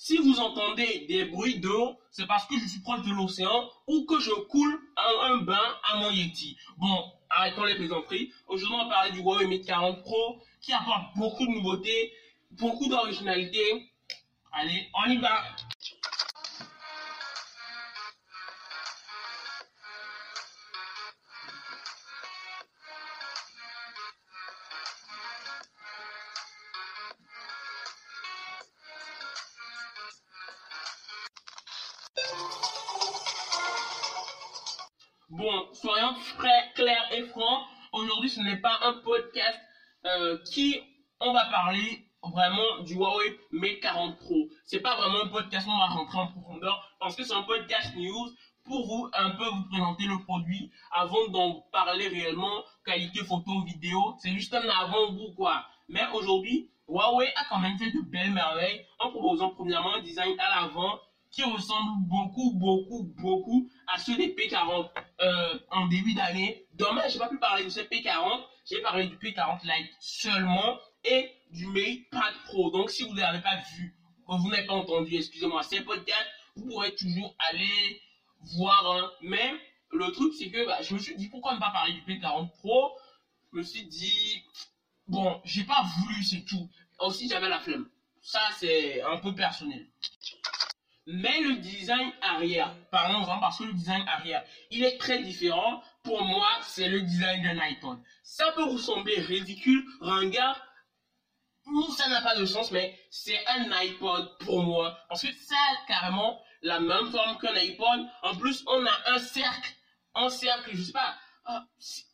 Si vous entendez des bruits d'eau, c'est parce que je suis proche de l'océan ou que je coule un, un bain à mon Yeti. Bon, arrêtons les plaisanteries. Aujourd'hui, on va parler du Huawei Mate 40 Pro qui apporte beaucoup de nouveautés, beaucoup d'originalité. Allez, on y va Bon, soyons très clairs et francs. Aujourd'hui, ce n'est pas un podcast euh, qui on va parler vraiment du Huawei Mate 40 Pro. C'est pas vraiment un podcast où on va rentrer en profondeur parce que c'est un podcast news pour vous un peu vous présenter le produit avant d'en parler réellement qualité photo vidéo. C'est juste un avant-goût quoi. Mais aujourd'hui, Huawei a quand même fait de belles merveilles en proposant premièrement un design à l'avant qui ressemble beaucoup, beaucoup, beaucoup à ceux des P40 euh, en début d'année. Dommage, j'ai pas pu parler de ce P40. J'ai parlé du P40 Lite seulement et du MatePad Pro. Donc, si vous n'avez pas vu, vous n'avez pas entendu, excusez-moi, ces podcasts, vous pourrez toujours aller voir. Hein. Mais le truc, c'est que bah, je me suis dit, pourquoi ne pas parler du P40 Pro? Je me suis dit, bon, j'ai pas voulu, c'est tout. Aussi, j'avais la flemme. Ça, c'est un peu personnel. Mais le design arrière, parlons-en parce que le design arrière, il est très différent. Pour moi, c'est le design d'un iPhone. Ça peut ressembler ridicule, ringard, ça n'a pas de sens, mais c'est un iPod pour moi. Parce que ça a carrément la même forme qu'un iPod. En plus, on a un cercle, un cercle, je sais pas. Ah,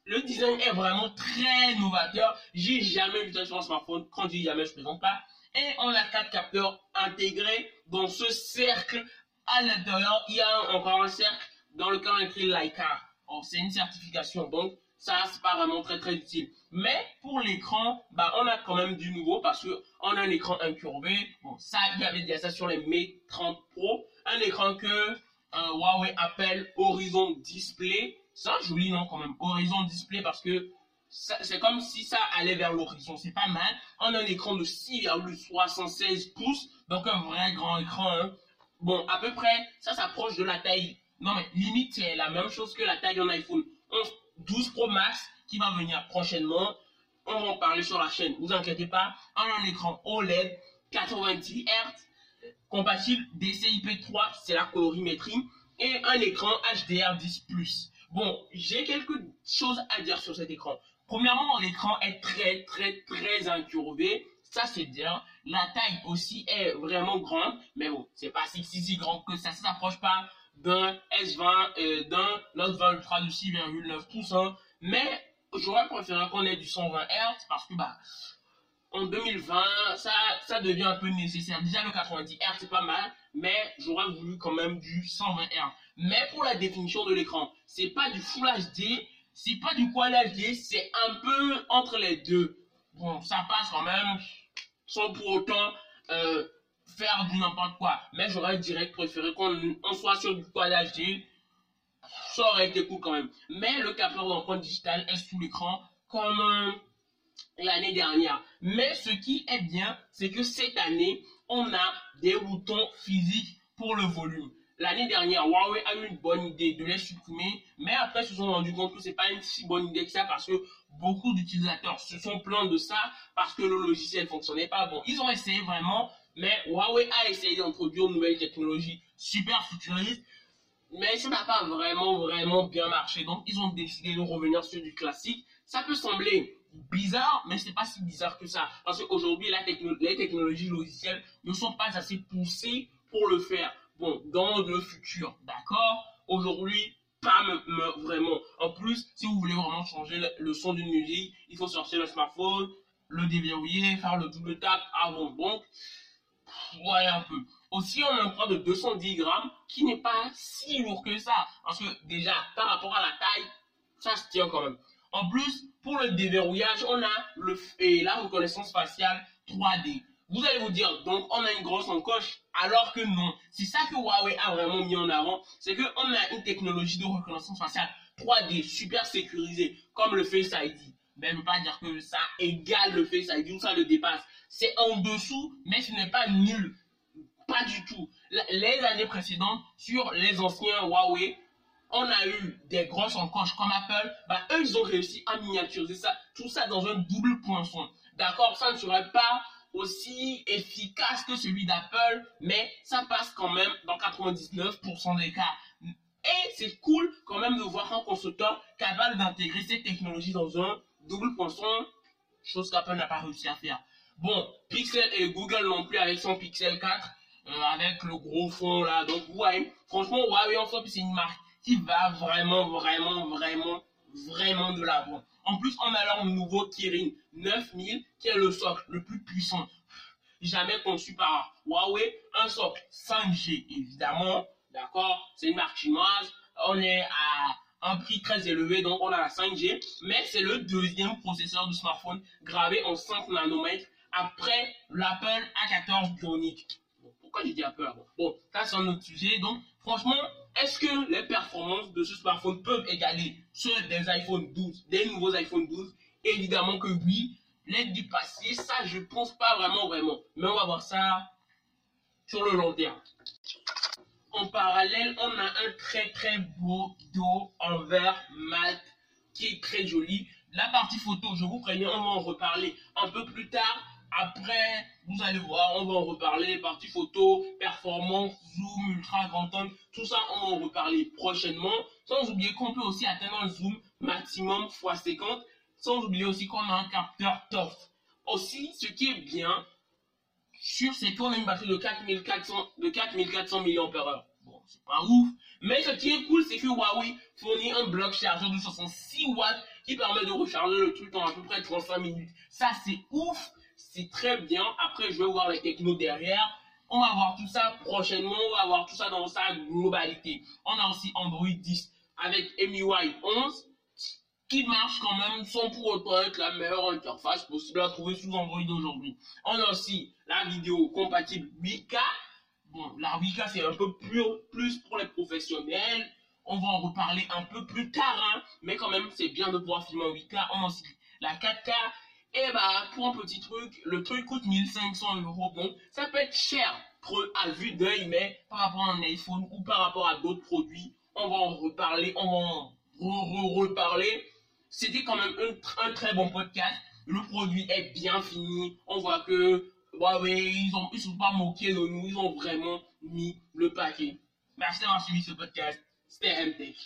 le design est vraiment très novateur. J'ai jamais vu ça sur un smartphone. Quand je dis jamais, je présente pas. Et on a quatre capteurs intégrés dans ce cercle. À l'intérieur, il y a encore un cercle dans lequel on écrit Leica. Oh, c'est une certification, donc ça, c'est pas vraiment très très utile. Mais pour l'écran, bah, on a quand même du nouveau parce que on a un écran incurvé. Bon, ça, il y avait déjà ça sur les Mate 30 Pro. Un écran que euh, Huawei appelle Horizon Display. C'est un joli nom quand même, Horizon Display, parce que c'est comme si ça allait vers l'horizon. C'est pas mal. On a un écran de 6,76 pouces, donc un vrai grand écran. Hein. Bon, à peu près, ça s'approche de la taille. Non mais limite, c'est la même chose que la taille d'un iPhone 11, 12 Pro Max qui va venir prochainement. On va en parler sur la chaîne. Vous inquiétez pas. On a un écran OLED 90 Hz compatible DCI-P3, c'est la colorimétrie, et un écran HDR10+. Bon, j'ai quelques choses à dire sur cet écran. Premièrement, l'écran est très, très, très incurvé. Ça, c'est bien. La taille aussi est vraiment grande. Mais bon, c'est pas si, si, si grand que ça. Ça s'approche pas d'un S20, euh, d'un Note 20 Ultra de 6,9 pouces. Hein. Mais j'aurais préféré qu'on ait du 120 Hz parce que, bah, en 2020, ça, ça devient un peu nécessaire. Déjà, le 90 Hz, c'est pas mal. Mais j'aurais voulu quand même du 120 Hz. Mais pour la définition de l'écran, c'est pas du Full HD, c'est pas du HD, c'est un peu entre les deux. Bon, ça passe quand même sans pour autant euh, faire du n'importe quoi. Mais j'aurais direct préféré qu'on soit sur du HD. Ça aurait été cool quand même. Mais le capteur d'empreinte digitale est sous l'écran comme euh, l'année dernière. Mais ce qui est bien, c'est que cette année, on a des boutons physiques pour le volume. L'année dernière, Huawei a eu une bonne idée de les supprimer, mais après ils se sont rendus compte que c'est pas une si bonne idée que ça parce que beaucoup d'utilisateurs se sont plaints de ça parce que le logiciel fonctionnait pas. Bon, ils ont essayé vraiment, mais Huawei a essayé d'introduire une nouvelle technologie super futuriste, mais ça n'a pas vraiment, vraiment bien marché. Donc, ils ont décidé de revenir sur du classique. Ça peut sembler bizarre, mais c'est pas si bizarre que ça. Parce qu'aujourd'hui, les technologies logicielles ne sont pas assez poussées pour le faire. Dans le futur, d'accord? Aujourd'hui, pas vraiment. En plus, si vous voulez vraiment changer le, son d'une musique, il faut sortir le smartphone, le déverrouiller, faire le double tap avant. Donc, voyez un peu. Aussi, on a un poids de 210 grammes qui n'est pas si lourd que ça. Parce que déjà, par rapport à la taille, ça se tient quand même. En plus, pour le déverrouillage, on a le, et la reconnaissance faciale 3D. Vous allez vous dire, donc on a une grosse encoche, alors que non. C'est ça que Huawei a vraiment mis en avant, c'est qu'on a une technologie de reconnaissance faciale 3D super sécurisée, comme le Face ID. Ne veut pas dire que ça égale le Face ID ou ça le dépasse. C'est en dessous, mais ce n'est pas nul. Pas du tout. Les années précédentes, sur les anciens Huawei, on a eu des grosses encoches comme Apple, bah eux ils ont réussi à miniaturiser ça, tout ça dans un double poinçon. D'accord, ça ne serait pas aussi efficace que celui d'Apple, mais ça passe quand même dans 99% des cas. Et c'est cool quand même de voir un constructeur capable d'intégrer ces technologies dans un double poinçon, chose qu'Apple n'a pas réussi à faire. Bon, Pixel et Google non plus avec son Pixel 4, euh, avec le gros fond là. Donc, ouais, franchement, Huawei en fait, c'est une marque qui va vraiment, vraiment, vraiment, vraiment de l'avant. En plus, on a leur nouveau Kirin 9000 qui est le socle le plus puissant jamais conçu par Huawei. Un socle 5G, évidemment. D'accord? C'est une marque chinoise. On est à un prix très élevé, donc on a la 5G. Mais c'est le deuxième processeur de smartphone gravé en 5 nanomètres après l'Apple A14 Bionic. pourquoi j'ai dit Apple Bon, ça c'est un autre sujet. Donc, franchement, est-ce que les performances de ce smartphone peuvent égaler ceux des iPhone 12, des nouveaux iPhone 12 Évidemment que oui. L'aide du passé, ça je pense pas vraiment vraiment. Mais on va voir ça sur le long terme. En parallèle, on a un très très beau dos en verre mat qui est très joli. La partie photo, je vous préviens, on va en reparler un peu plus tard. Après, vous allez voir, on va en reparler. Partie photo, performance, zoom, ultra grand angle, tout ça, on va en reparler prochainement. Sans oublier qu'on peut aussi atteindre un zoom maximum x 50. Sans oublier aussi qu'on a un capteur TOF. Aussi, ce qui est bien, sûr, c'est qu'on a une batterie de 4400, de 4400 mAh. Bon, c'est pas ouf. Mais ce qui est cool, c'est que Huawei fournit un bloc chargeur de 66 watts qui permet de recharger le truc en à peu près 35 minutes. Ça, c'est ouf c'est très bien. Après, je vais voir les technos derrière. On va voir tout ça prochainement. On va voir tout ça dans sa globalité. On a aussi Android 10 avec MIUI 11 qui marche quand même sans pour autant être la meilleure interface possible à trouver sous Android aujourd'hui. On a aussi la vidéo compatible 8K. Bon, la 8K c'est un peu plus, plus pour les professionnels. On va en reparler un peu plus tard, hein. mais quand même c'est bien de pouvoir filmer en 8K. On a aussi la 4K et bah, pour un petit truc, le truc coûte 1500 euros. Bon, ça peut être cher à vue d'œil, mais par rapport à un iPhone ou par rapport à d'autres produits, on va en reparler, on va en re reparler. C'était quand même un, très bon podcast. Le produit est bien fini. On voit que, ouais, ouais, ils ont, ils sont pas moqués de nous. Ils ont vraiment mis le paquet. Merci d'avoir suivi ce podcast. C'était MTech.